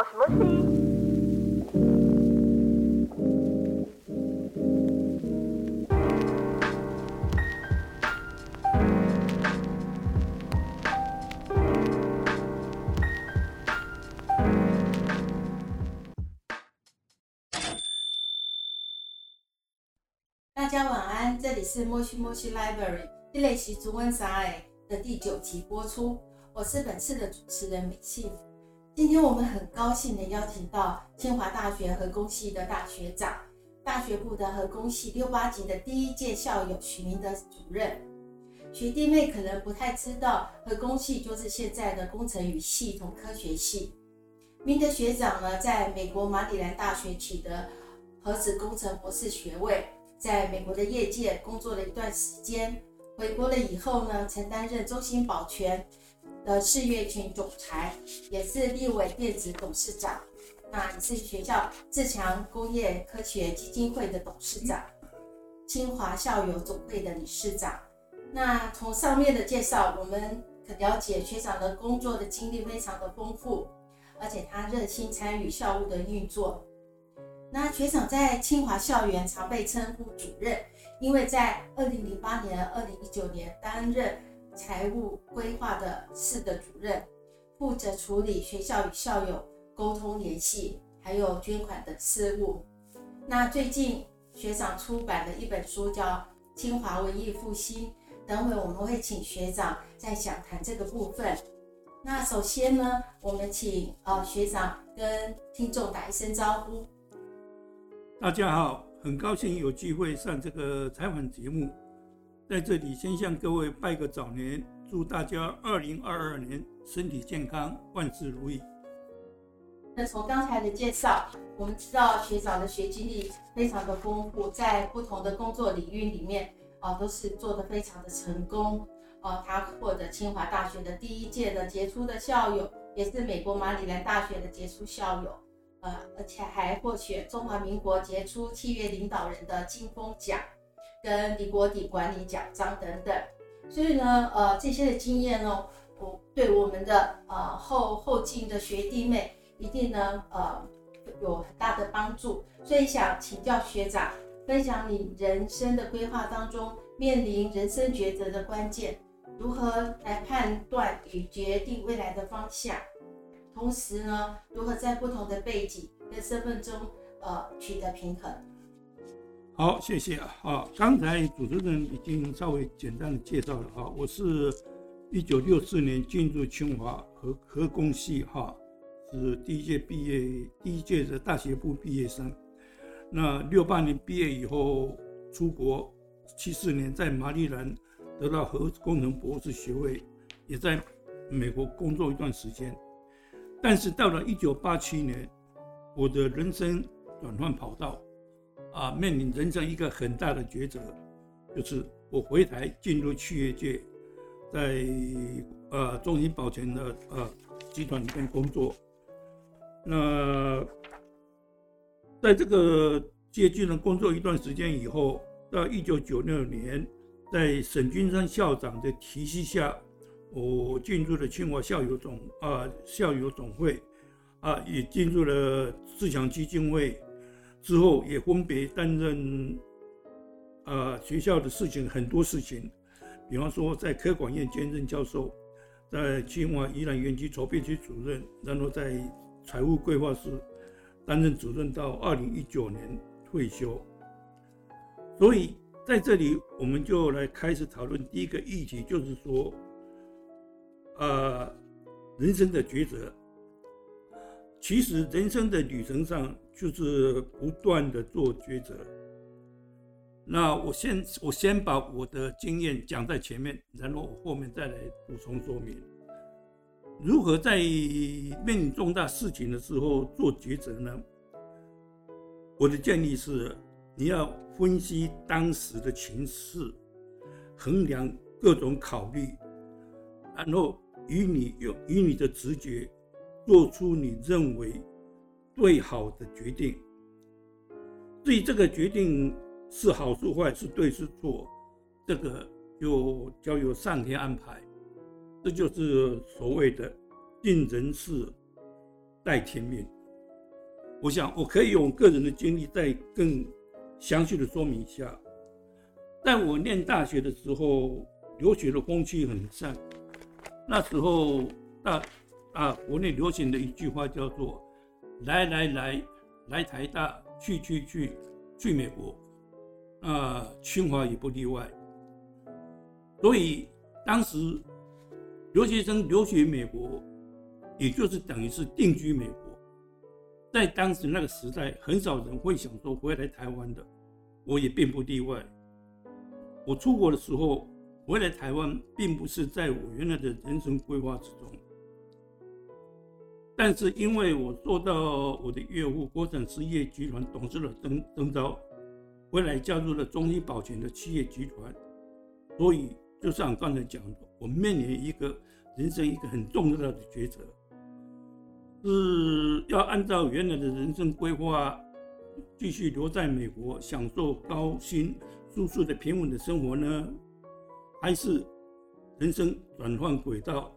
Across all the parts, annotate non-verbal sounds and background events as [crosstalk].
もしもし大家晚安，这里是莫西莫西 Library 一类习中文啥哎的第九集播出，我是本次的主持人美幸。 今天我们很高兴的邀请到清华大学核工系的大学长，大学部的核工系六八级的第一届校友许明德主任。学弟妹可能不太知道，核工系就是现在的工程与系统科学系。明德学长呢，在美国马里兰大学取得核子工程博士学位。在美国的业界工作了一段时间，回国了以后呢，曾担任中兴保全的事业群总裁，也是立伟电子董事长，那也是学校自强工业科学基金会的董事长，清华校友总会的理事长。那从上面的介绍，我们可了解学长的工作的经历非常的丰富，而且他热心参与校务的运作。那学长在清华校园常被称呼主任，因为在二零零八年、二零一九年担任财务规划的室的主任，负责处理学校与校友沟通联系，还有捐款的事务。那最近学长出版的一本书叫《清华文艺复兴》，等会我们会请学长再详谈这个部分。那首先呢，我们请呃学长跟听众打一声招呼。大家好，很高兴有机会上这个采访节目，在这里先向各位拜个早年，祝大家二零二二年身体健康，万事如意。那从刚才的介绍，我们知道学长的学经历非常的丰富，在不同的工作领域里面啊，都是做得非常的成功。啊，他获得清华大学的第一届的杰出的校友，也是美国马里兰大学的杰出校友。呃，而且还获选中华民国杰出企业领导人的金风奖，跟李国鼎管理奖章等等。所以呢，呃，这些的经验呢，我对我们的呃后后进的学弟妹一定呢，呃，有很大的帮助。所以想请教学长，分享你人生的规划当中面临人生抉择的关键，如何来判断与决定未来的方向？同时呢，如何在不同的背景跟身份中，呃，取得平衡？好，谢谢啊。刚才主持人已经稍微简单的介绍了啊，我是一九六四年进入清华核核工系哈，是第一届毕业，第一届的大学部毕业生。那六八年毕业以后出国，七四年在马里兰得到核工程博士学位，也在美国工作一段时间。但是到了一九八七年，我的人生转换跑道，啊，面临人生一个很大的抉择，就是我回台进入企业界，在呃中银保全的呃集团里面工作。那在这个接近了工作一段时间以后，到一九九六年，在沈君山校长的提携下。我进入了清华校友总啊校友总会，啊也进入了自强基金会，之后也分别担任啊学校的事情很多事情，比方说在科管院兼任教授，在清华宜兰园区筹备区主任，然后在财务规划室担任主任到二零一九年退休。所以在这里我们就来开始讨论第一个议题，就是说。呃，人生的抉择，其实人生的旅程上就是不断的做抉择。那我先我先把我的经验讲在前面，然后我后面再来补充说明，如何在面临重大事情的时候做抉择呢？我的建议是，你要分析当时的情势，衡量各种考虑，然后。与你用与你的直觉做出你认为最好的决定。至于这个决定是好是坏，是对是错，这个就交由上天安排。这就是所谓的尽人事，待天命。我想我可以用个人的经历再更详细的说明一下。在我念大学的时候，留学的风气很盛。那时候大啊，国内流行的一句话叫做“来来来，来台大，去去去，去美国”，啊，清华也不例外。所以当时留学生留学美国，也就是等于是定居美国。在当时那个时代，很少人会想说回来台湾的，我也并不例外。我出国的时候回来台湾，并不是在我原来的人生规划之中。但是因为我受到我的岳父国产实业集团董事的征征召，回来加入了中医保全的企业集团，所以就像刚才讲的，我面临一个人生一个很重要的抉择，是要按照原来的人生规划，继续留在美国享受高薪。舒适的平稳的生活呢，还是人生转换轨道，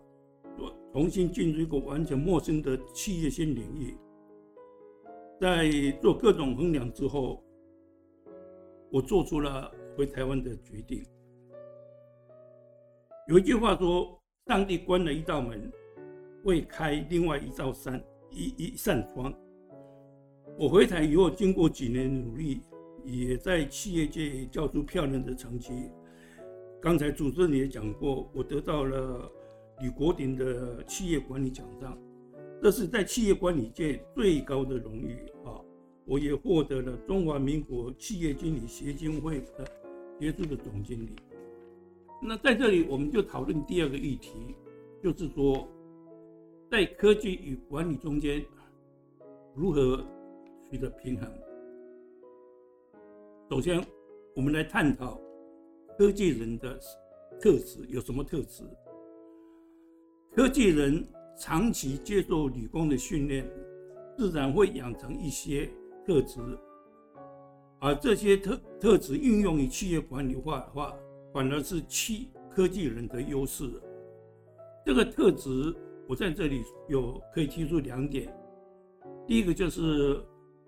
重新进入一个完全陌生的企业新领域？在做各种衡量之后，我做出了回台湾的决定。有一句话说：“上帝关了一道门，未开另外一道山一一扇窗。”我回台以后，经过几年努力。也在企业界交出漂亮的成绩。刚才主持人也讲过，我得到了李国鼎的企业管理奖章，这是在企业管理界最高的荣誉啊！我也获得了中华民国企业经理协进会的协助的总经理。那在这里，我们就讨论第二个议题，就是说，在科技与管理中间如何取得平衡。首先，我们来探讨科技人的特质有什么特质。科技人长期接受理工的训练，自然会养成一些特质，而这些特特质运用于企业管理化的话，反而是企科技人的优势。这个特质，我在这里有可以提出两点。第一个就是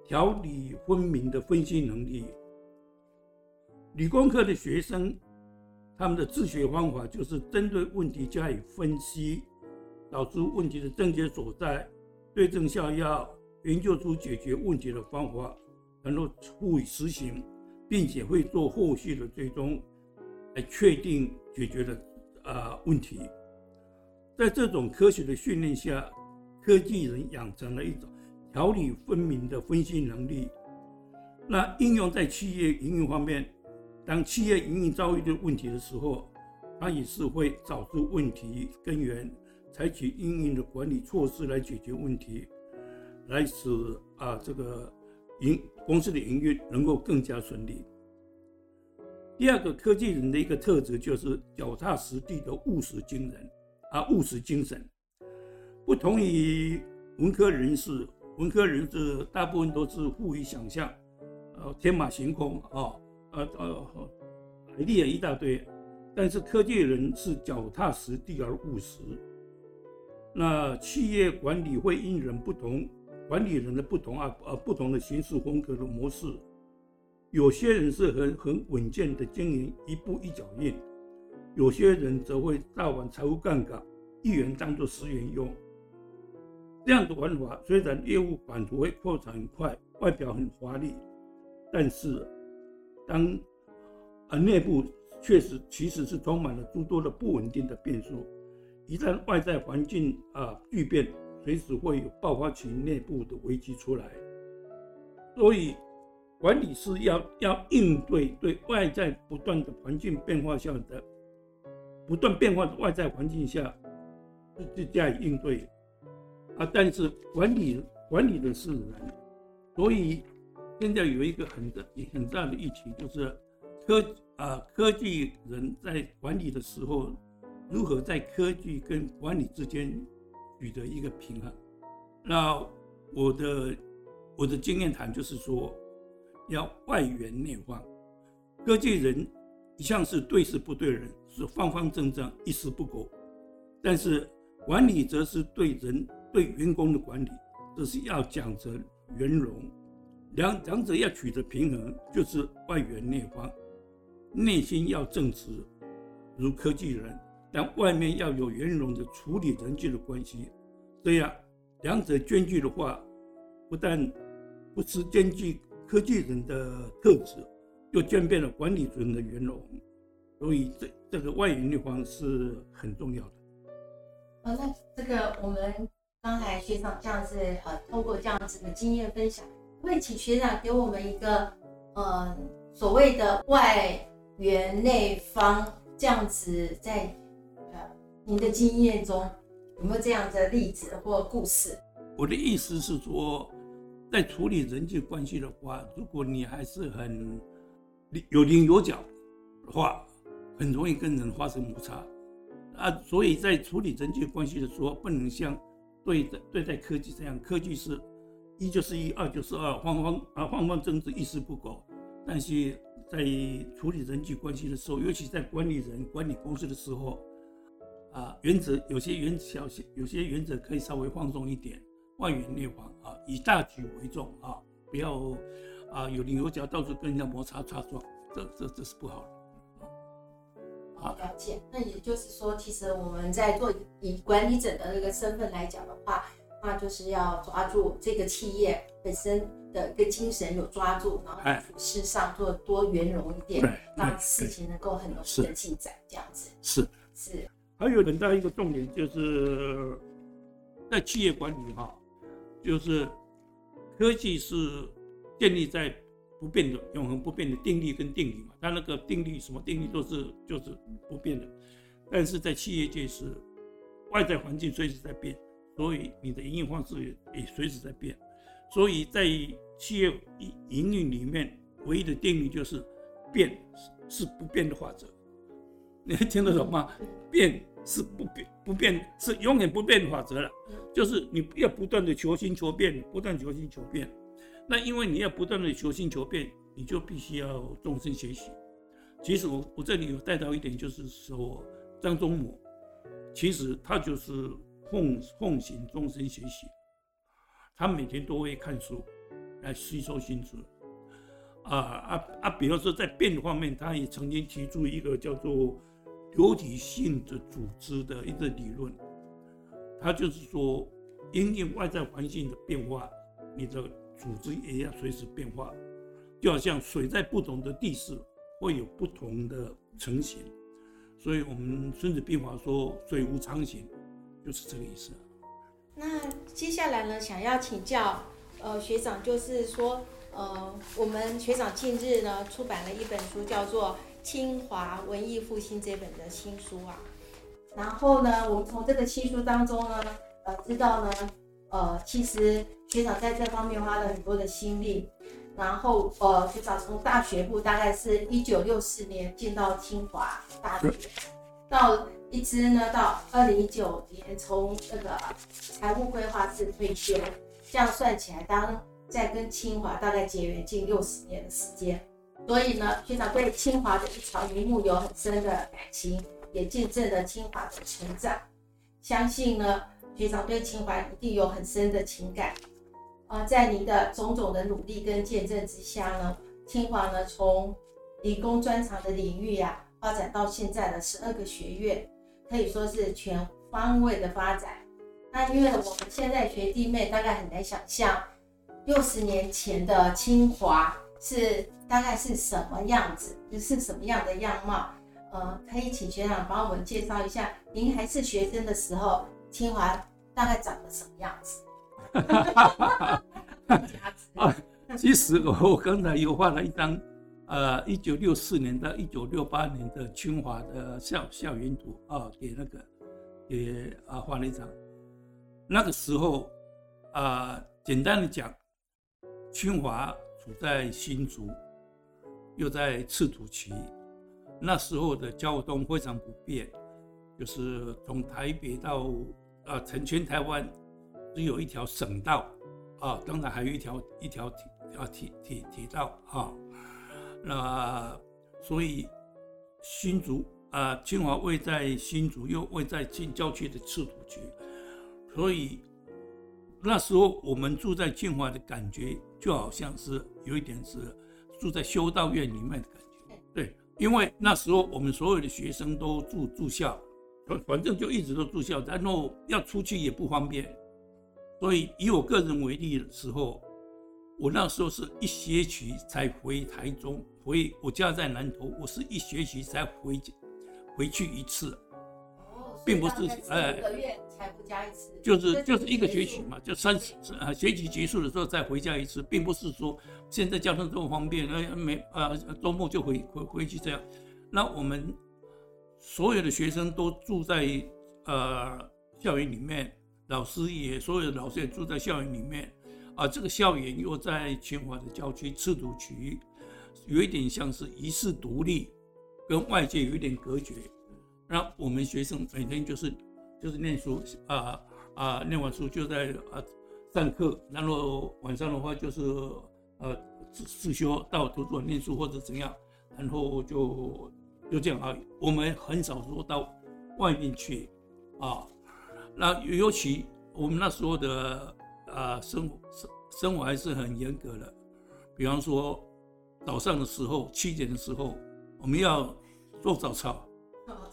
条理分明的分析能力。理工科的学生，他们的自学方法就是针对问题加以分析，找出问题的症结所在，对症下药，研究出解决问题的方法，然后予以实行，并且会做后续的追踪，来确定解决的啊问题。在这种科学的训练下，科技人养成了一种条理分明的分析能力。那应用在企业营运方面。当企业营运遭遇的问题的时候，它也是会找出问题根源，采取应运的管理措施来解决问题，来使啊这个营公司的营运能够更加顺利。第二个科技人的一个特质就是脚踏实地的务实精神啊务实精神，不同于文科人士，文科人士大部分都是富于想象，呃天马行空啊。呃呃，海力也一大堆，但是科技人是脚踏实地而务实。那企业管理会因人不同，管理人的不同啊，呃，不同的行事风格的模式。有些人是很很稳健的经营，一步一脚印；有些人则会大玩财务杠杆，一元当做十元用。这样的玩法虽然业务版图会扩展很快，外表很华丽，但是。当啊内部确实其实是充满了诸多的不稳定的变数，一旦外在环境啊巨变，随时会有爆发其内部的危机出来。所以，管理是要要应对对外在不断的环境变化下的不断变化的外在环境下，就加以应对啊。但是管理管理的是人，所以。现在有一个很大、很大的议题，就是科啊科技人在管理的时候，如何在科技跟管理之间取得一个平衡。那我的我的经验谈就是说，要外圆内方。科技人一向是对事不对人，是方方正正、一丝不苟；但是管理则是对人、对员工的管理，这是要讲着圆融，两两者要取得平衡，就是外圆内方，内心要正直，如科技人，但外面要有圆融的处理人际的关系，这样两者兼具的话，不但不是兼具科技人的特质，又兼备了管理人的圆融，所以这这个外圆内方是很重要的。好，那这个我们。刚才学长这样子，呃，通过这样子的经验分享，会请学长给我们一个，呃，所谓的外圆内方这样子，在您的经验中有没有这样的例子或故事？我的意思是说，在处理人际关系的话，如果你还是很有棱有角的话，很容易跟人发生摩擦啊。所以在处理人际关系的时候，不能像。对待对待科技这样，科技是一就是一，二就是二，方方啊方方正正，一丝不苟。但是在处理人际关系的时候，尤其在管理人、管理公司的时候，啊，原则有些原小些有些原则可以稍微放松一点，外圆内方啊，以大局为重啊，不要啊有棱有角，到处跟人家摩擦擦撞，这这这是不好的。了解，那也就是说，其实我们在做以管理者的那个身份来讲的话，那就是要抓住这个企业本身的一个精神有抓住，然后处事上做多圆融一点，让事情能够很容易的进展，这样子。是是。还有很大一个重点就是在企业管理哈，就是科技是建立在。不变的、永恒不变的定律跟定理嘛，它那个定律什么定律都是就是不变的，但是在企业界是外在环境随时在变，所以你的营运方式也也随时在变，所以在企业营营运里面唯一的定律就是变是不变的法则，你听得懂吗？变是不变不变是永远不变的法则了，就是你要不断的求新求变，不断求新求变。那因为你要不断的求新求变，你就必须要终身学习。其实我我这里有带到一点，就是说张忠谋，其实他就是奉奉行终身学习，他每天都会看书来吸收新知。啊啊啊！比方说在变方面，他也曾经提出一个叫做流体性的组织的一个理论，它就是说因应外在环境的变化，你的。组织也要随时变化，就好像水在不同的地势会有不同的成型，所以我们孙子兵法说“水无常形”，就是这个意思。那接下来呢，想要请教呃学长，就是说呃我们学长近日呢出版了一本书，叫做《清华文艺复兴》这本的新书啊。然后呢，我们从这个新书当中呢，呃知道呢。呃，其实学长在这方面花了很多的心力，然后呃，学长从大学部大概是一九六四年进到清华大学，到一直呢到二零一九年从那个财务规划室退休，这样算起来，当在跟清华大概结缘近六十年的时间，所以呢，学长对清华的一草一木有很深的感情，也见证了清华的成长，相信呢。学长对清华一定有很深的情感，啊，在您的种种的努力跟见证之下呢，清华呢从理工专长的领域呀，发展到现在的十二个学院，可以说是全方位的发展。那因为我们现在学弟妹大概很难想象，六十年前的清华是大概是什么样子，就是什么样的样貌？呃，可以请学长帮我们介绍一下，您还是学生的时候。清华大概长得什么样子？[laughs] 啊，其实我我刚才有画了一张，呃，一九六四年到一九六八年的清华的校校园图啊，给那个给啊画了一张。那个时候啊，简单的讲，清华在新竹，又在赤土期，那时候的交通非常不便，就是从台北到。啊，成全台湾只有一条省道，啊，当然还有一条一条铁啊铁铁铁道啊，那所以新竹啊，清华位在新竹，又位在近郊区的赤土区，所以那时候我们住在清华的感觉，就好像是有一点是住在修道院里面的感觉。对，因为那时候我们所有的学生都住住校，反正就一直都住校，然后要出去也不方便。所以以我个人为例的时候，我那时候是一学期才回台中，回我家在南投，我是一学期才回回去一次。并不是哎，一个月才回家一次，就是就是一个学期嘛，就三十啊，学期结束的时候再回家一次，并不是说现在交通这么方便，呃，每啊周末就回回回去这样。那我们所有的学生都住在呃校园里面，老师也所有的老师也住在校园里面，啊，这个校园又在清华的郊区赤土区，有一点像是遗世独立，跟外界有一点隔绝。那我们学生每天就是就是念书啊啊，念完书就在啊上课，然后晚上的话就是呃自自修到图书馆念书或者怎样，然后就就这样啊。我们很少说到外面去啊。那尤其我们那时候的啊生活生生活还是很严格的，比方说早上的时候七点的时候我们要做早操。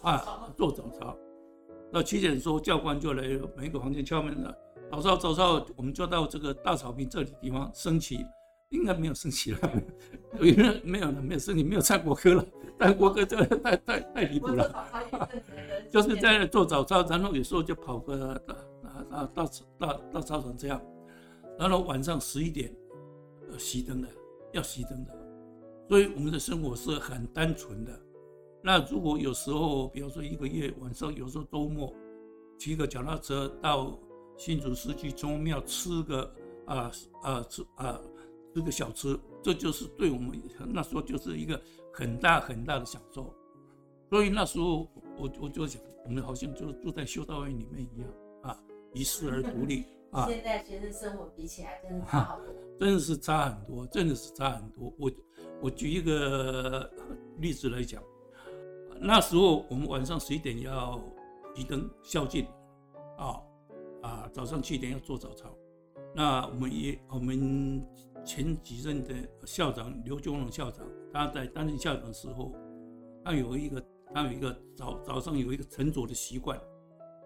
啊，做早操，到七点的时候，教官就来每一个房间敲门了。早操，早操，我们就到这个大草坪这里地方升旗，应该没有升旗了，因为没有了，没有升旗，没有唱国歌了。但国歌这太太太离谱了。[laughs] 就是在那做早操，然后有时候就跑个大大大大大操场这样，然后晚上十一点熄灯的，要熄灯的，所以我们的生活是很单纯的。那如果有时候，比如说一个月晚上，有时候周末，骑个脚踏车到新竹市区中庙吃个啊啊吃啊吃个小吃，这就是对我们那时候就是一个很大很大的享受。所以那时候我我就想，我们好像就住在修道院里面一样啊，遗世而独立 [laughs] 啊。现在学生生活比起来，真的差好多，[laughs] 真的是差很多，真的是差很多。我我举一个例子来讲。那时候我们晚上十一点要熄灯宵禁，啊啊，早上七点要做早操。那我们也我们前几任的校长刘忠荣校长，他在担任校长的时候，他有一个他有一个早早上有一个晨走的习惯，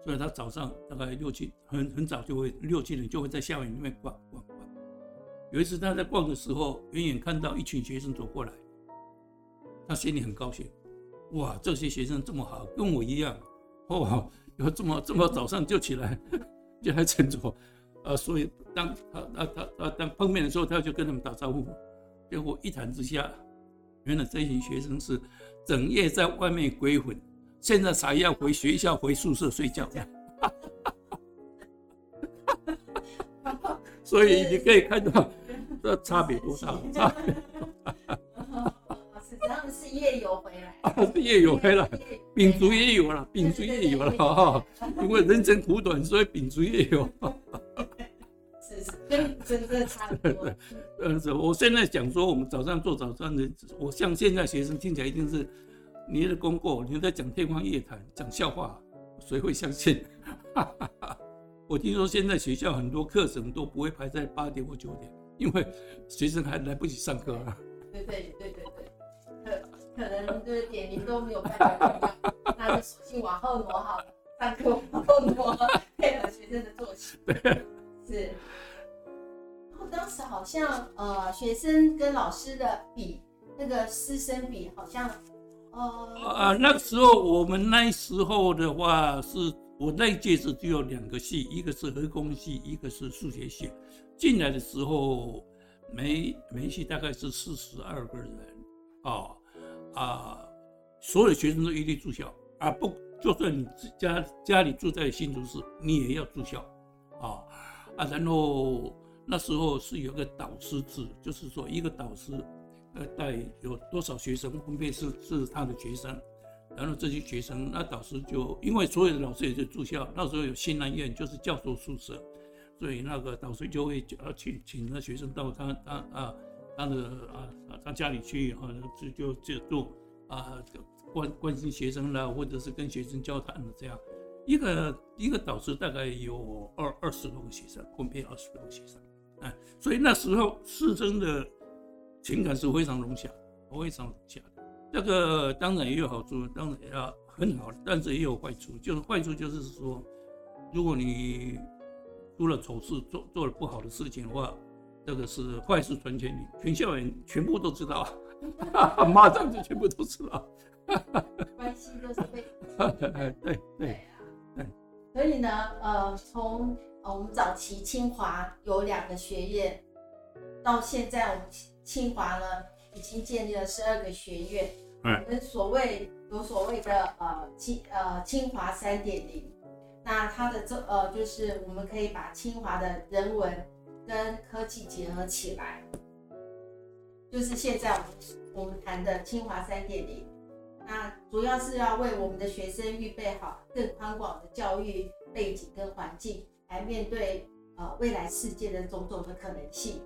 所以他早上大概六七很很早就会六七点就会在校园里面逛逛逛。有一次他在逛的时候，远远看到一群学生走过来，他心里很高兴。哇，这些学生这么好，跟我一样，哦，有这么这么早上就起来，[laughs] 就来晨走，啊，所以当他他他他当碰面的时候，他就跟他们打招呼，结果一谈之下，原来这群学生是整夜在外面鬼混，现在才要回学校回宿舍睡觉，[laughs] 所以你可以看到这差别多大，[laughs] 差别。是夜游回来啊，是夜游回来，秉烛也有了，秉烛也有了哈。因为人生苦短，所以秉烛也有。是是，真真的差很多。呃，我现在讲说，我们早上做早餐的，我像现在学生听起来一定是你的功过，你在讲天方夜谭，讲笑话，谁会相信？我听说现在学校很多课程都不会排在八点或九点，因为学生还来不及上课啊。对对对对对。可能就是点名都没有办法那就索性往后挪好了，上课往后挪，配合学生的作息。[laughs] 是。然后当时好像呃，学生跟老师的比，那个师生比好像，呃，啊，那时候我们那时候的话，是我那一届是只有两个系，一个是核工系，一个是数学系。进来的时候，每每系大概是四十二个人，啊。啊，所有学生都一律住校啊！不，就算你家家里住在新竹市，你也要住校啊啊！然后那时候是有个导师制，就是说一个导师呃带有多少学生分别是是他的学生，然后这些学生那导师就因为所有的老师也是住校，那时候有新南院就是教授宿舍，所以那个导师就会呃请请那学生到他他啊。他的啊啊，到家里去啊，就就就做啊，关关心学生啦，或者是跟学生交谈的这样，一个一个导师大概有二二十多个学生，分配二十多个学生，哎，所以那时候师生的情感是非常融洽，非常融洽的。这个当然也有好处，当然也很好，但是也有坏处，就是坏处就是说，如果你出了丑事，做做了不好的事情的话，这个是坏事传千里，全校人全部都知道，[laughs] 马上就全部都知道，关系都是被 [laughs] 对对所以呢，呃，从呃我们早期清华有两个学院，到现在我们清华呢已经建立了十二个学院，嗯我们所谓有所谓的呃清呃清华三点零，那它的这呃就是我们可以把清华的人文跟科技结合起来，就是现在我们我们谈的清华三点零。那主要是要为我们的学生预备好更宽广的教育背景跟环境，来面对呃未来世界的种种的可能性。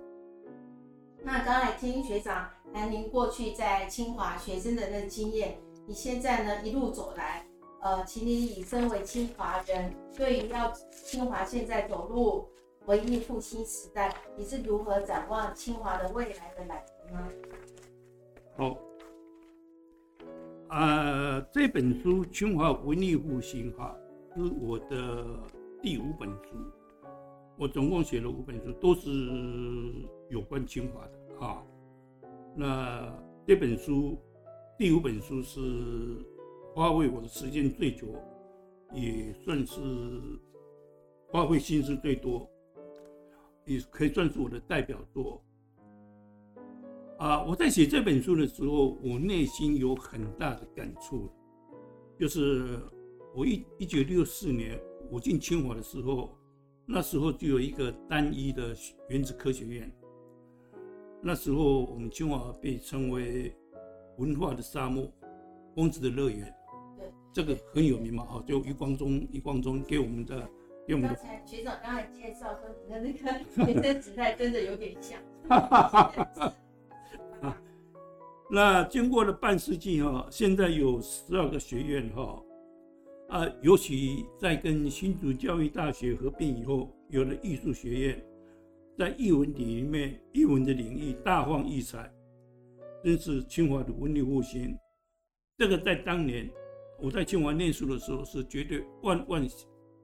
那刚才听学长谈您过去在清华学生的那经验，你现在呢一路走来，呃，请你以身为清华人，对于要清华现在走入文艺复兴时代，你是如何展望清华的未来的呢？好，啊、这本书《清华文艺复兴》哈，是我的第五本书。我总共写了五本书，都是有关清华的哈。那这本书，第五本书是花费我的时间最久，也算是花费心思最多，也可以算是我的代表作。啊，我在写这本书的时候，我内心有很大的感触，就是我一一九六四年我进清华的时候，那时候就有一个单一的原子科学院，那时候我们清华被称为文化的沙漠、疯子的乐园，对，这个很有名嘛，哈，就余光中，余光中给我们的给我们刚才学长刚才介绍说你的那个 [laughs] 学生时代真的有点像。[laughs] 那经过了半世纪哈，现在有十二个学院哈，啊，尤其在跟新竹教育大学合并以后，有了艺术学院，在艺文里面，艺文的领域大放异彩，真是清华的文艺复兴。这个在当年我在清华念书的时候，是绝对万万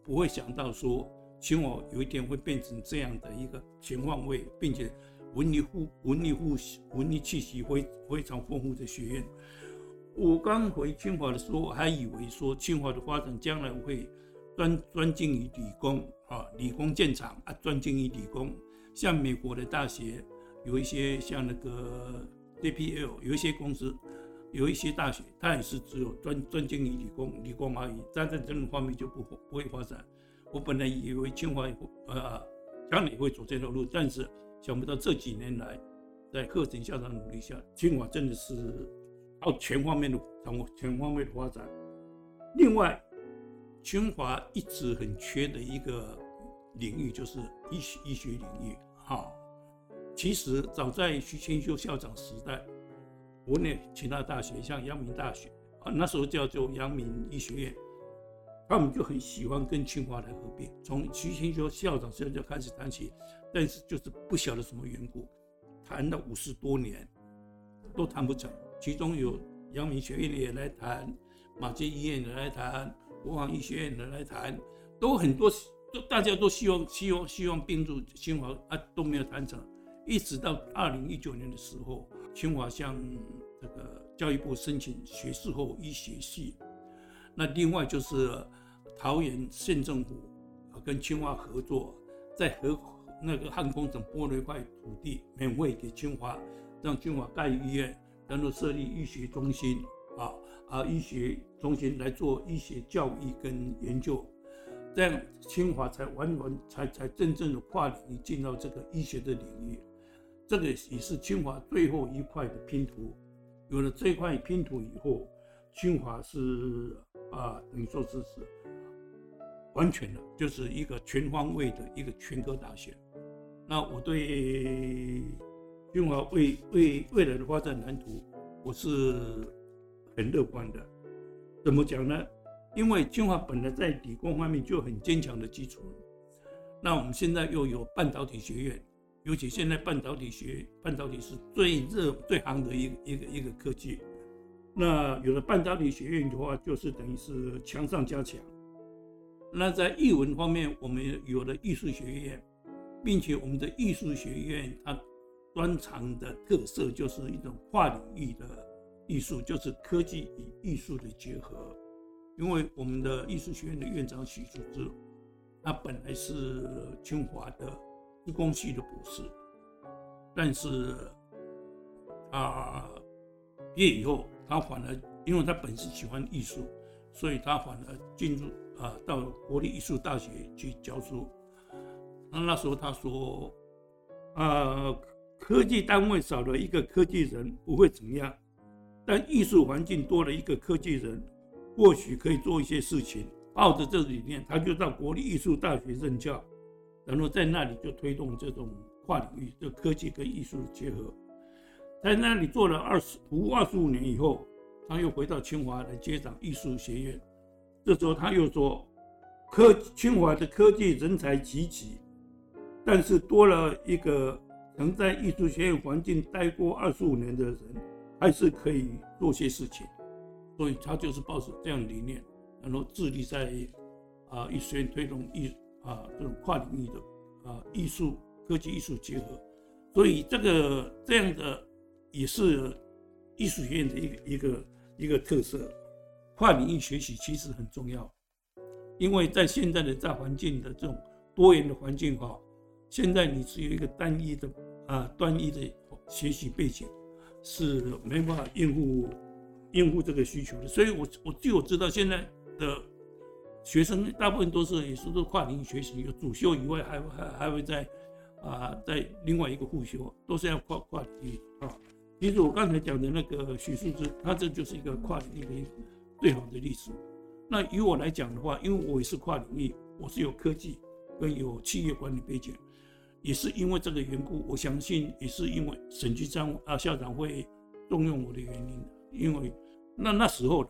不会想到说清华有一天会变成这样的一个全方位，并且。文艺复文艺复文艺气息非非常丰富的学院。我刚回清华的时候，还以为说清华的发展将来会专专精于理工啊，理工建厂啊，专精于理工。像美国的大学有一些像那个 JPL，有一些公司，有一些大学，它也是只有专专精于理工，理工而已，在在这种方面就不不会发展。我本来以为清华呃将来会走这条路，但是。想不到这几年来，在课程校长努力下，清华真的是到全方面的掌握全方面的发展。另外，清华一直很缺的一个领域就是医学医学领域。哈，其实早在徐清修校长时代，国内其他大学像阳明大学啊，那时候叫做阳明医学院，他们就很喜欢跟清华来合并。从徐千修校长现在就开始谈起。但是就是不晓得什么缘故，谈了五十多年，都谈不成。其中有阳明学院的也来谈，马偕医院的来谈，国防医学院的来谈，都很多，都大家都希望希望希望并入清华啊，都没有谈成。一直到二零一九年的时候，清华向这个教育部申请学士后医学系，那另外就是桃园县政府跟清华合作，在河。那个汉工省拨了一块土地，免费给清华，让清华盖医院，然后设立医学中心，啊啊，医学中心来做医学教育跟研究，这样清华才完完才才真正的跨领域进到这个医学的领域，这个也是清华最后一块的拼图。有了这块拼图以后，清华是啊，等于说是是完全的，就是一个全方位的一个全科大学。那我对清华未未未来的发展蓝图，我是很乐观的。怎么讲呢？因为清华本来在理工方面就很坚强的基础，那我们现在又有半导体学院，尤其现在半导体学半导体是最热最行的一个一个一个科技。那有了半导体学院的话，就是等于是强上加强。那在艺文方面，我们有了艺术学院，并且我们的艺术学院它专长的特色就是一种跨领域的艺术，就是科技与艺术的结合。因为我们的艺术学院的院长许淑芝，他本来是清华的自工系的博士，但是啊毕业以后。他反而，因为他本身喜欢艺术，所以他反而进入啊，到国立艺术大学去教书。那那时候他说，啊，科技单位少了一个科技人不会怎么样，但艺术环境多了一个科技人，或许可以做一些事情。抱着这个理念，他就到国立艺术大学任教，然后在那里就推动这种跨领域的科技跟艺术的结合。在那里做了二十服务二十五年以后，他又回到清华来接掌艺术学院。这时候他又说，科清华的科技人才济济，但是多了一个曾在艺术学院环境待过二十五年的人，还是可以做些事情。所以他就是抱着这样理念，然后致力在啊艺术学院推动艺啊这种跨领域的啊艺术科技艺术结合。所以这个这样的。也是艺术学院的一个一个一个特色，跨领域学习其实很重要，因为在现在的大环境的这种多元的环境哈，现在你只有一个单一的啊单一的学习背景是没办法应付应付这个需求的，所以我我据我知道现在的学生大部分都是也是都跨领域学习，有主修以外还还还会在啊在另外一个副修，都是要跨跨领域啊。其实我刚才讲的那个许树之，他这就是一个跨领域的最好的例子。那以我来讲的话，因为我也是跨领域，我是有科技跟有企业管理背景，也是因为这个缘故，我相信也是因为沈局长啊校长会重用我的原因。因为那那时候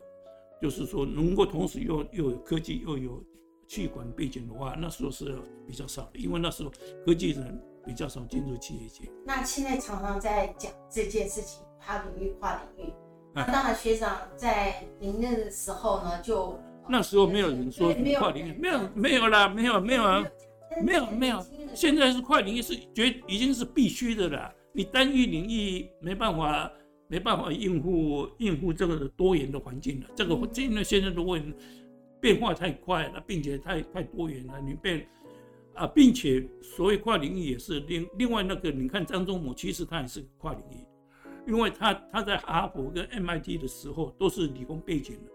就是说，能够同时又又有科技又有气管背景的话，那时候是比较少的，因为那时候科技人。比较少进入企业界。那现在常常在讲这件事情，跨领域，跨领域。那当然，学长在您那个时候呢，就那时候没有人说跨领域，没有没有啦，没有没有啊，没有没有。现在是跨领域是绝已经是必须的了。你单一领域没办法没办法应付应付这个多元的环境了。这个真的现在的问变化太快了，并且太太多元了，你变。啊，并且所谓跨领域也是另另外那个，你看张忠谋，其实他也是跨领域，因为他他在哈佛跟 MIT 的时候都是理工背景的，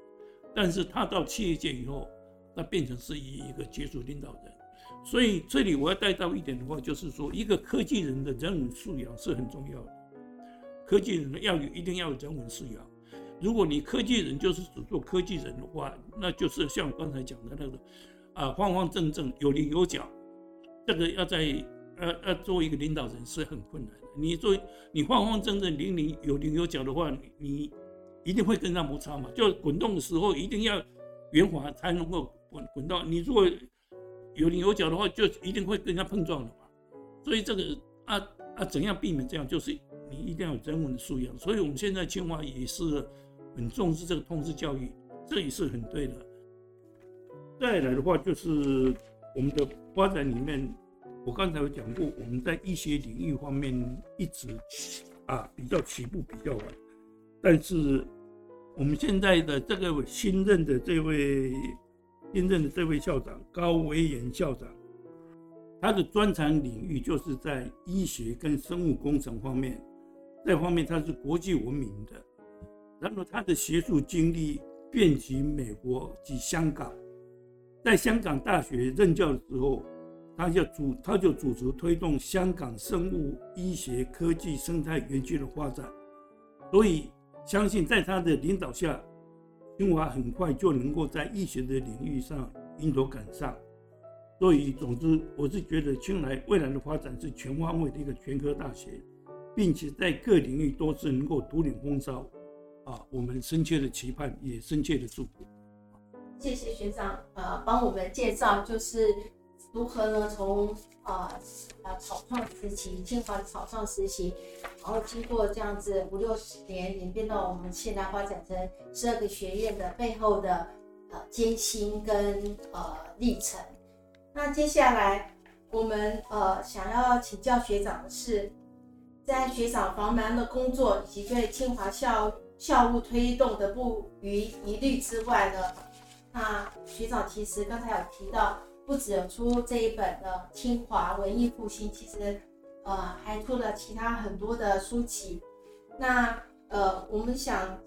但是他到企业界以后，那变成是一一个杰出领导人。所以这里我要带到一点的话，就是说一个科技人的人文素养是很重要的，科技人要有一定要有人文素养。如果你科技人就是只做科技人的话，那就是像刚才讲的那个啊，方方正正，有棱有角。这个要在呃呃作为一个领导人是很困难的。你作为你方方正正、零零有棱有角的话，你一定会跟他摩擦嘛。就滚动的时候一定要圆滑才能够滚滚到。你如果有棱有角的话，就一定会跟他碰撞的嘛。所以这个啊啊，怎样避免这样？就是一定要有人文的素养。所以我们现在清华也是很重视这个通识教育，这也是很对的。再来的话就是。我们的发展里面，我刚才有讲过，我们在医学领域方面一直啊比较起步比较晚，但是我们现在的这个新任的这位新任的这位校长高维炎校长，他的专长领域就是在医学跟生物工程方面，这方面他是国际闻名的，然后他的学术经历遍及美国及香港。在香港大学任教的时候，他就主他就主持推动香港生物医学科技生态园区的发展，所以相信在他的领导下，清华很快就能够在医学的领域上迎头赶上。所以，总之，我是觉得清来未来的发展是全方位的一个全科大学，并且在各领域都是能够独领风骚，啊，我们深切的期盼，也深切的祝福。谢谢学长，呃，帮我们介绍就是如何呢从呃呃草创时期，清华的草创时期，然后经过这样子五六十年演变到我们现在发展成十二个学院的背后的呃艰辛跟呃历程。那接下来我们呃想要请教学长的是，在学长繁忙的工作以及对清华校校务推动的不遗余力之外呢，那学长其实刚才有提到，不只有出这一本的清华文艺复兴，其实呃还出了其他很多的书籍。那呃我们想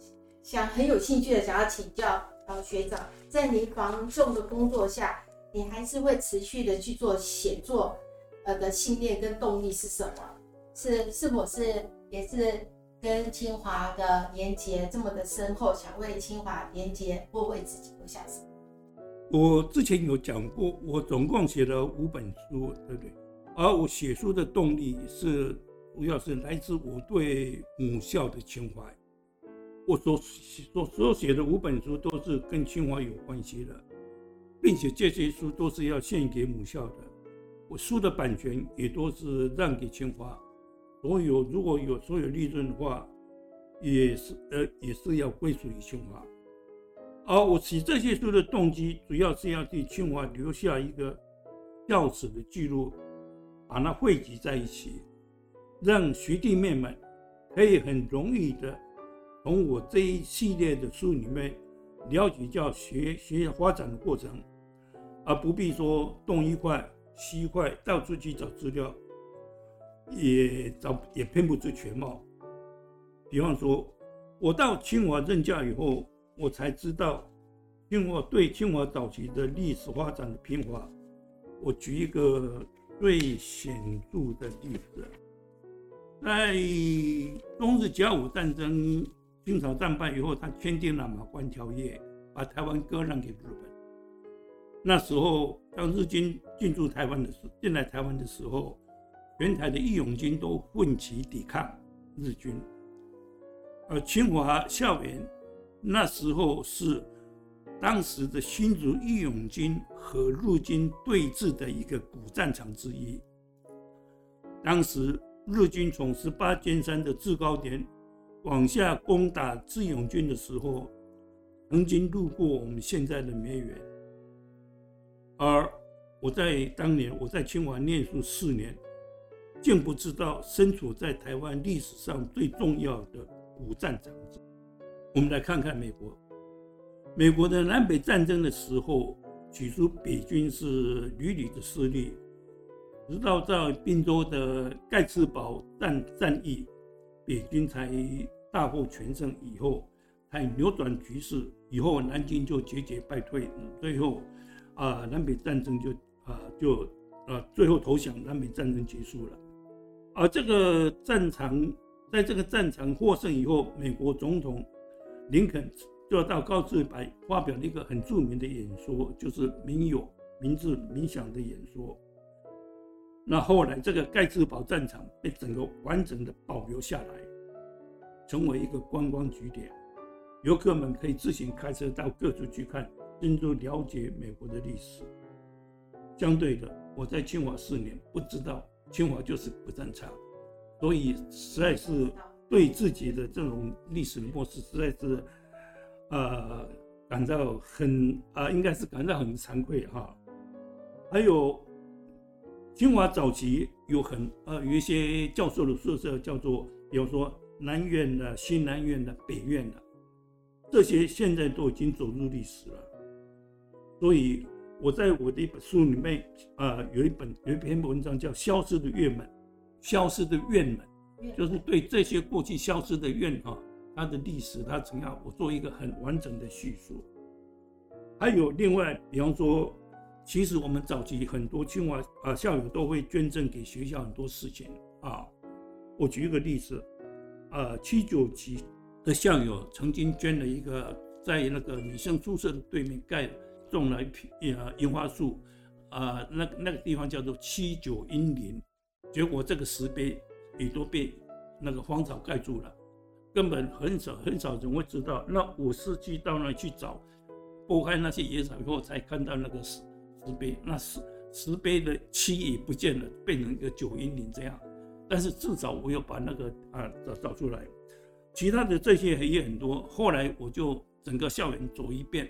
想很有兴趣的想要请教呃学长，在您繁重的工作下，你还是会持续的去做写作，呃的信念跟动力是什么？是是否是也是跟清华的连接这么的深厚，想为清华连接或为自己留下什么？我之前有讲过，我总共写了五本书，对不对？而我写书的动力是，主要是来自我对母校的情怀。我所所所写的五本书都是跟清华有关系的，并且这些书都是要献给母校的。我书的版权也都是让给清华，所有如果有所有利润的话，也是呃也是要归属于清华。而我写这些书的动机，主要是要对清华留下一个校史的记录，把它汇集在一起，让学弟妹们可以很容易的从我这一系列的书里面了解教学学业发展的过程，而不必说东一块西一块到处去找资料，也找也拼不出全貌。比方说，我到清华任教以后。我才知道，清华对清华早期的历史发展的评划。我举一个最显著的例子，在中日甲午战争清朝战败以后，他签订了《马关条约》，把台湾割让给日本。那时候，当日军进驻台湾的时，进来台湾的时候，全台的义勇军都奋起抵抗日军，而清华校园。那时候是当时的新竹义勇军和日军对峙的一个古战场之一。当时日军从十八尖山的制高点往下攻打志勇军的时候，曾经路过我们现在的梅园。而我在当年我在清华念书四年，竟不知道身处在台湾历史上最重要的古战场。我们来看看美国。美国的南北战争的时候，起初北军是屡屡的失利，直到在宾州的盖茨堡战战役，北军才大获全胜。以后才扭转局势，以后南京就节节败退，最后啊，南北战争就啊就啊最后投降，南北战争结束了。而这个战场，在这个战场获胜以后，美国总统。林肯就到高志白发表了一个很著名的演说，就是民有、民治、民享的演说。那后来这个盖茨堡战场被整个完整的保留下来，成为一个观光据点，游客们可以自行开车到各处去看，深入了解美国的历史。相对的，我在清华四年，不知道清华就是不正常，所以实在是。对自己的这种历史模式，实在是，呃，感到很啊，应该是感到很惭愧哈。还有，清华早期有很呃有一些教授的宿舍叫做，比如说南院的、新南院的、北院的，这些现在都已经走入历史了。所以我在我的一本书里面，呃，有一本有一篇文章叫《消失的院门》，消失的院门。就是对这些过去消失的院啊，它的历史，它怎样，我做一个很完整的叙述。还有另外，比方说，其实我们早期很多清华啊校友都会捐赠给学校很多事情啊。我举一个例子，呃，七九级的校友曾经捐了一个，在那个女生宿舍的对面盖种了一批呃樱花树，啊，那那个地方叫做七九阴林，结果这个石碑。也都被那个荒草盖住了，根本很少很少人会知道。那我是去到那去找，拨开那些野草以后，才看到那个石石碑，那石石碑的漆也不见了，变成一个九阴林这样。但是至少我有把那个啊找找出来，其他的这些也很多。后来我就整个校园走一遍，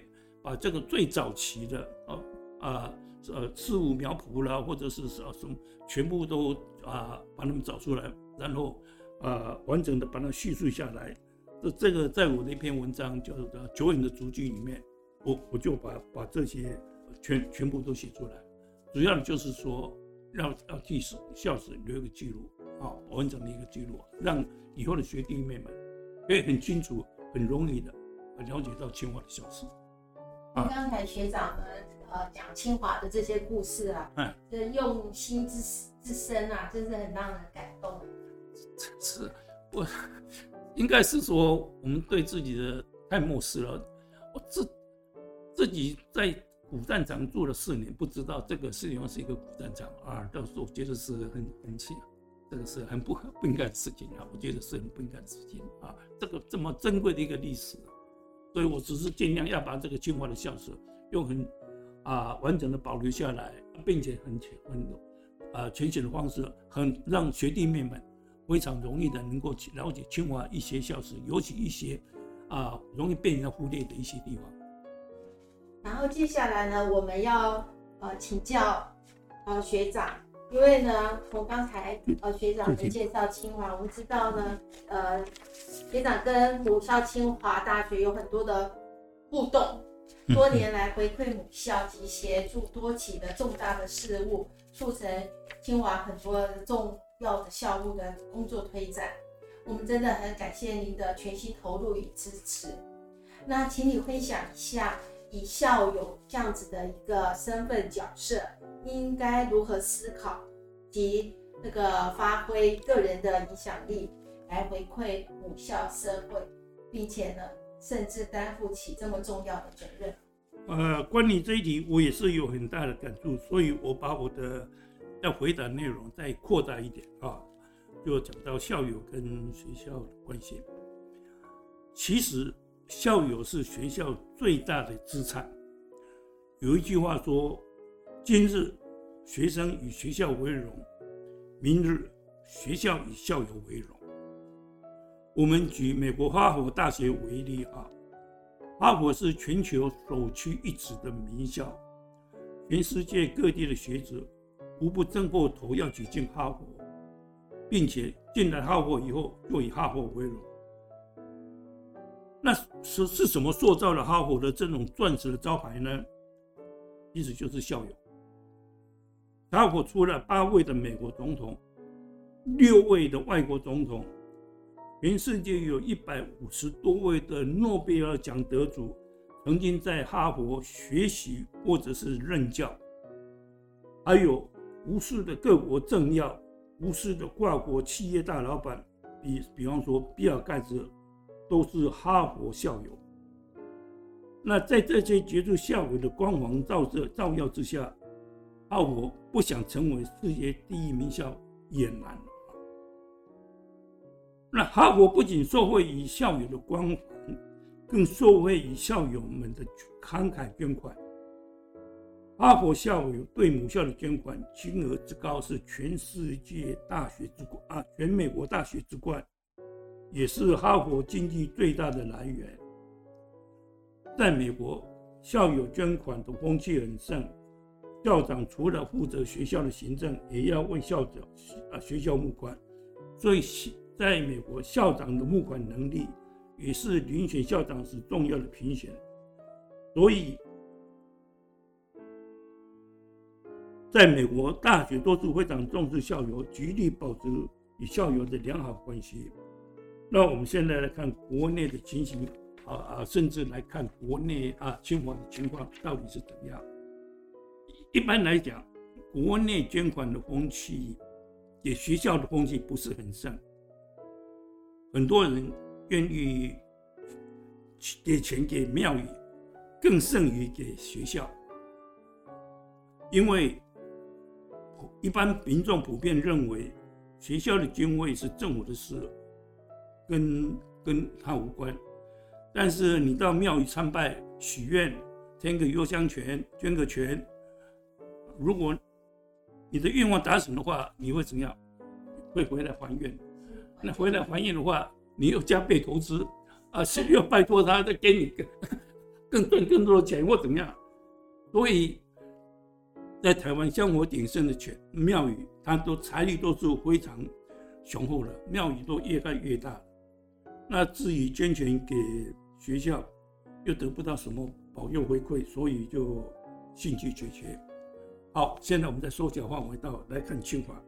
把这个最早期的啊啊呃事物苗圃啦，或者是什什么，全部都啊把它们找出来，然后啊完整的把它叙述下来。这这个在我那篇文章叫做《久远的足迹》里面，我我就把把这些全全部都写出来，主要的就是说要要替校史留一个记录。啊，完整的一个记录，让以后的学弟妹们可以很清楚、很容易的了解到清华的校史。啊，刚才学长们呃讲清华的这些故事啊，嗯，这用心之之深啊，真是很让人感动。是，我应该是说我们对自己的太漠视了。我自自己在古战场住了四年，不知道这个地方是一个古战场啊，到时候我觉得是很很气。这个是很不不应该的事情啊！我觉得是很不应该的事情啊！这个这么珍贵的一个历史，所以我只是尽量要把这个清华的校史用很啊完整的保留下来，并且很浅很啊浅显的方式，很让学弟妹们非常容易的能够去了解清华一些校史，尤其一些啊容易被人忽略的一些地方。然后接下来呢，我们要呃请教呃学长。因为呢，从刚才呃学长的介绍清华，我们知道呢，呃学长跟母校清华大学有很多的互动，多年来回馈母校及协助多起的重大的事务，促成清华很多重要的校务的工作推展。我们真的很感谢您的全心投入与支持。那请你分享一下，以校友这样子的一个身份角色。应该如何思考及那个发挥个人的影响力来回馈母校社会，并且呢，甚至担负起这么重要的责任？呃，关于这一题，我也是有很大的感触，所以我把我的要回答内容再扩大一点啊，就讲到校友跟学校的关系。其实校友是学校最大的资产。有一句话说。今日学生以学校为荣，明日学校以校友为荣。我们举美国哈佛大学为例啊，哈佛是全球首屈一指的名校，全世界各地的学者无不争过头要挤进哈佛，并且进了哈佛以后就以哈佛为荣。是是什么塑造了哈佛的这种钻石的招牌呢？其实就是校友。哈佛出了八位的美国总统，六位的外国总统，全世界有一百五十多位的诺贝尔奖得主曾经在哈佛学习或者是任教，还有无数的各国政要、无数的跨国企业大老板，比比方说比尔盖茨，都是哈佛校友。那在这些杰出校友的光芒照射照耀之下。哈佛不想成为世界第一名校也难。那哈佛不仅受惠于校友的光环，更受惠于校友们的慷慨捐款。哈佛校友对母校的捐款金额之高，是全世界大学之冠啊，全美国大学之冠，也是哈佛经济最大的来源。在美国，校友捐款的风气很盛。校长除了负责学校的行政，也要为校长啊学校募款，所以在美国，校长的募款能力也是遴选校长时重要的评选。所以，在美国大学多数非常重视校友，极力保持与校友的良好关系。那我们现在来看国内的情形啊啊，甚至来看国内啊清华的情况到底是怎样。一般来讲，国内捐款的风气，给学校的风气不是很盛。很多人愿意给钱给庙宇，更胜于给学校，因为一般民众普遍认为，学校的经费是政府的事，跟跟他无关。但是你到庙宇参拜许愿，添个幽香权，捐个权。如果你的愿望达成的话，你会怎样？会回来还愿。那回来还愿的话，你又加倍投资，啊，是要拜托他再给你更更更多的钱或怎么样？所以，在台湾香火鼎盛的全庙宇，它都财力都是非常雄厚的，庙宇都越盖越大。那至于捐钱给学校，又得不到什么保佑回馈，所以就兴趣缺缺。好，现在我们再缩小范围到来看清华。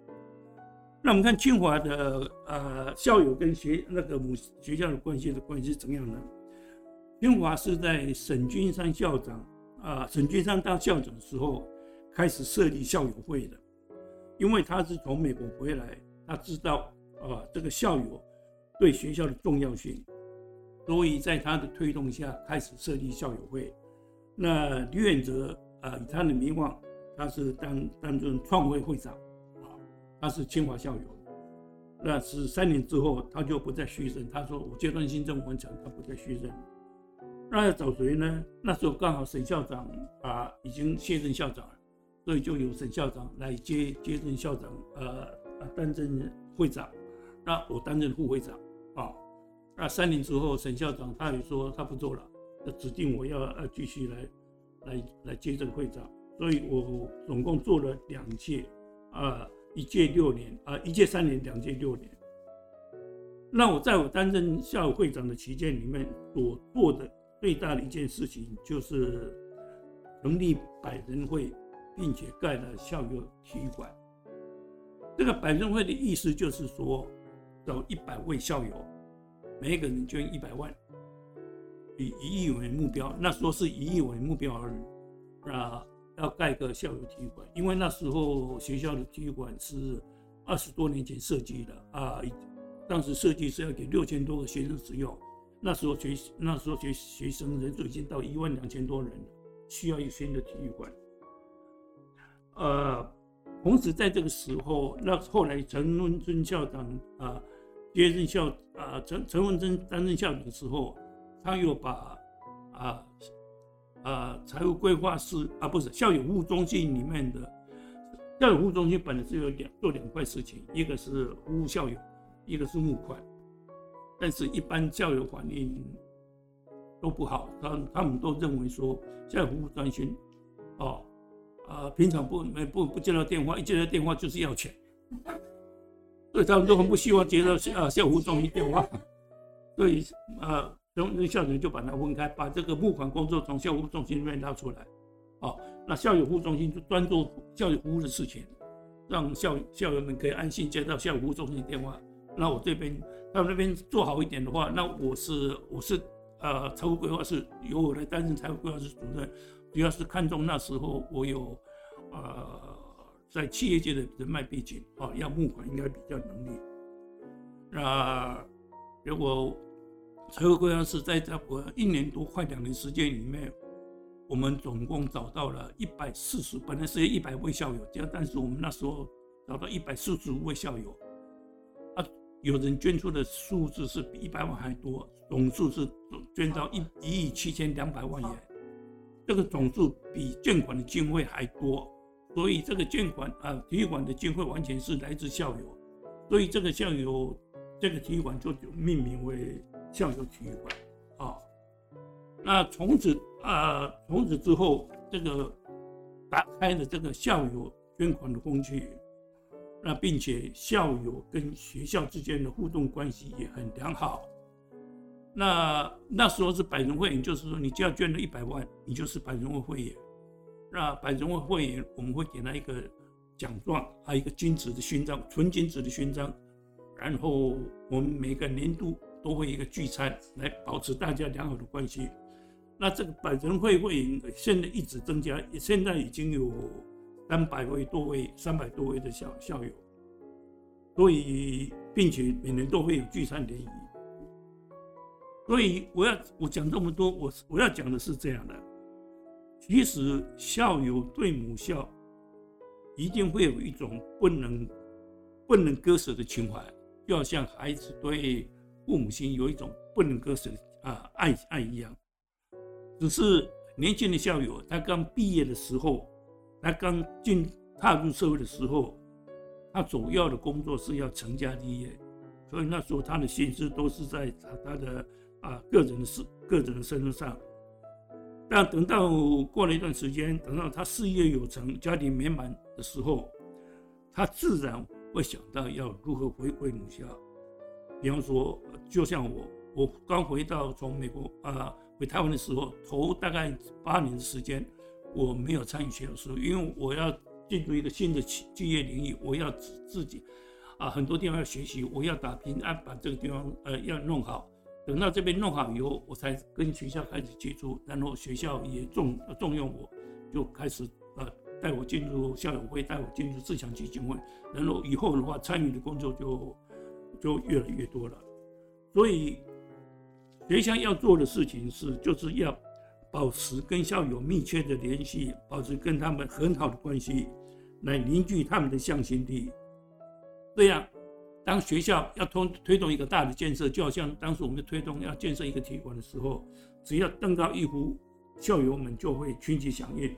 那我们看清华的呃校友跟学那个母学校的关系的关系怎么样呢？清华是在沈君山校长啊，沈君山当校长的时候开始设立校友会的，因为他是从美国回来，他知道啊这个校友对学校的重要性，所以在他的推动下开始设立校友会。那李远哲啊，以他的名望，他是担担任创会会长啊。他是清华校友，那是三年之后他就不再续任。他说我阶段性任务完成，他不再续任。那要找谁呢？那时候刚好沈校长啊已经卸任校长了，所以就由沈校长来接接任校长，呃，担任会长。那我担任副会长。那三年之后，沈校长他也说他不做了，就指定我要呃继续来来来接任会长。所以我总共做了两届啊。一届六年啊，一届三年，两届六年。那我在我担任校会长的期间里面所做的最大的一件事情，就是成立百人会，并且盖了校友体育馆。这个百人会的意思就是说，找一百位校友，每一个人捐一百万，以一亿为目标。那时候是一亿为目标而已啊。要盖个校友体育馆，因为那时候学校的体育馆是二十多年前设计的啊，当时设计是要给六千多个学生使用，那时候学那时候学学生人数已经到一万两千多人了，需要一个新的体育馆。呃，同时在这个时候，那后来陈文尊校长啊接任校啊陈陈文珍担任校长的时候，他又把啊。啊，财务规划室啊，不是校友服务中心里面的校友服务中心本来是有两做两块事情，一个是服务校友，一个是募款。但是，一般校友反应都不好，他他们都认为说校友服务中心，哦，啊，平常不不不接到电话，一接到电话就是要钱，所以他们都很不希望接到啊校服务中心电话，所以啊。那校长就把它分开，把这个募款工作从校服中心里面拉出来。哦，那校友服务中心就专做校友服务的事情，让校校友们可以安心接到校友服务中心电话。那我这边他们那边做好一点的话，那我是我是呃财务规划是由我来担任财务规划室主任，主要是看中那时候我有呃在企业界的人脉背景啊，要募款应该比较能力。那如果财务规划师在这我一年多快两年时间里面，我们总共找到了一百四十，本来是一百位校友，这样，但是我们那时候找到一百四十五位校友，啊，有人捐出的数字是比一百万还多，总数是捐到一一亿七千两百万元，这个总数比捐款的经费还多，所以这个捐款啊，体育馆的经费完全是来自校友，所以这个校友这个体育馆就命名为。校友体育馆，啊，那从此啊，从此之后，这个打开了这个校友捐款的工具，那并且校友跟学校之间的互动关系也很良好。那那时候是百人会员，就是说你只要捐了一百万，你就是百人会会员。那百人会会员，我们会给他一个奖状，还有一个金子的勋章，纯金子的勋章。然后我们每个年度。都会一个聚餐来保持大家良好的关系。那这个百人会会员现在一直增加，现在已经有三百位多位、三百多位的校校友。所以，并且每年都会有聚餐联谊。所以，我要我讲这么多，我我要讲的是这样的：其实校友对母校一定会有一种不能不能割舍的情怀，就要像孩子对。父母亲有一种不能割舍啊爱爱一样，只是年轻的校友，他刚毕业的时候，他刚进踏入社会的时候，他主要的工作是要成家立业，所以那时候他的心思都是在他的啊个人的事、个人身上。但等到过了一段时间，等到他事业有成、家庭美满的时候，他自然会想到要如何回归母校。比方说，就像我，我刚回到从美国啊回台湾的时候，头大概八年的时间，我没有参与学校，因为我要进入一个新的企企业领域，我要自自己啊很多地方要学习，我要打拼，啊把这个地方呃要弄好。等到这边弄好以后，我才跟学校开始接触，然后学校也重重用我，就开始呃带我进入校友会，带我进入自强基金会，然后以后的话参与的工作就。就越来越多了，所以学校要做的事情是，就是要保持跟校友密切的联系，保持跟他们很好的关系，来凝聚他们的向心力。这样，当学校要推推动一个大的建设，就好像当时我们推动要建设一个体育馆的时候，只要登高一呼，校友们就会群起响应。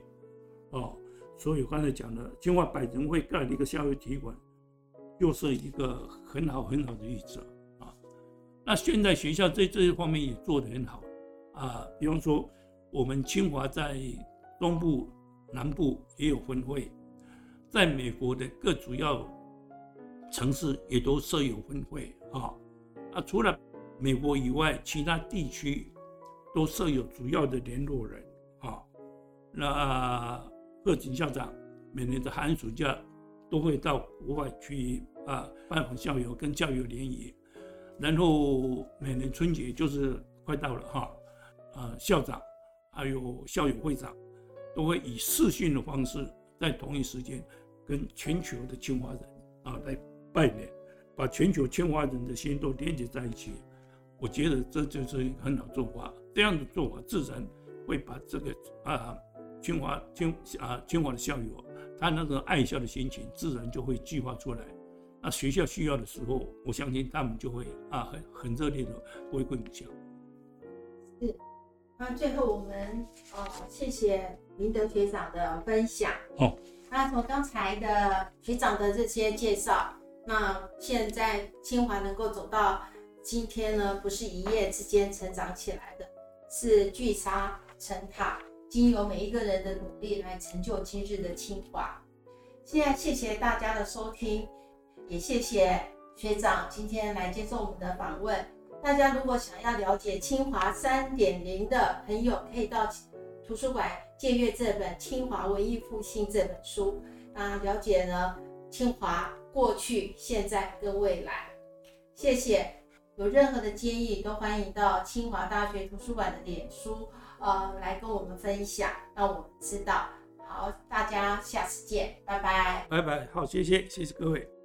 哦，所以我刚才讲的，清华百人会盖的一个校友体育馆。又是一个很好很好的例子啊！那现在学校在这一方面也做得很好啊。比方说，我们清华在东部、南部也有分会，在美国的各主要城市也都设有分会啊。啊，除了美国以外，其他地区都设有主要的联络人啊。那贺锦校长每年的寒暑假都会到国外去。啊，拜访校友跟教友联谊，然后每年春节就是快到了哈，啊，校长还有校友会长都会以视讯的方式，在同一时间跟全球的清华人啊来拜年，把全球清华人的心都连接在一起。我觉得这就是一个很好做法，这样的做法自然会把这个啊清华清啊清华的校友他那个爱校的心情，自然就会激发出来。那学校需要的时候，我相信他们就会啊很很热烈的回馈母校。是，那最后我们哦谢谢明德学长的分享。哦，那从刚才的学长的这些介绍，那现在清华能够走到今天呢，不是一夜之间成长起来的，是聚沙成塔，经由每一个人的努力来成就今日的清华。现在谢谢大家的收听。也谢谢学长今天来接受我们的访问。大家如果想要了解清华三点零的朋友，可以到图书馆借阅这本《清华文艺复兴》这本书，啊，了解呢清华过去、现在跟未来。谢谢，有任何的建议都欢迎到清华大学图书馆的脸书，呃，来跟我们分享，让我们知道。好，大家下次见，拜拜。拜拜，好，谢谢，谢谢各位。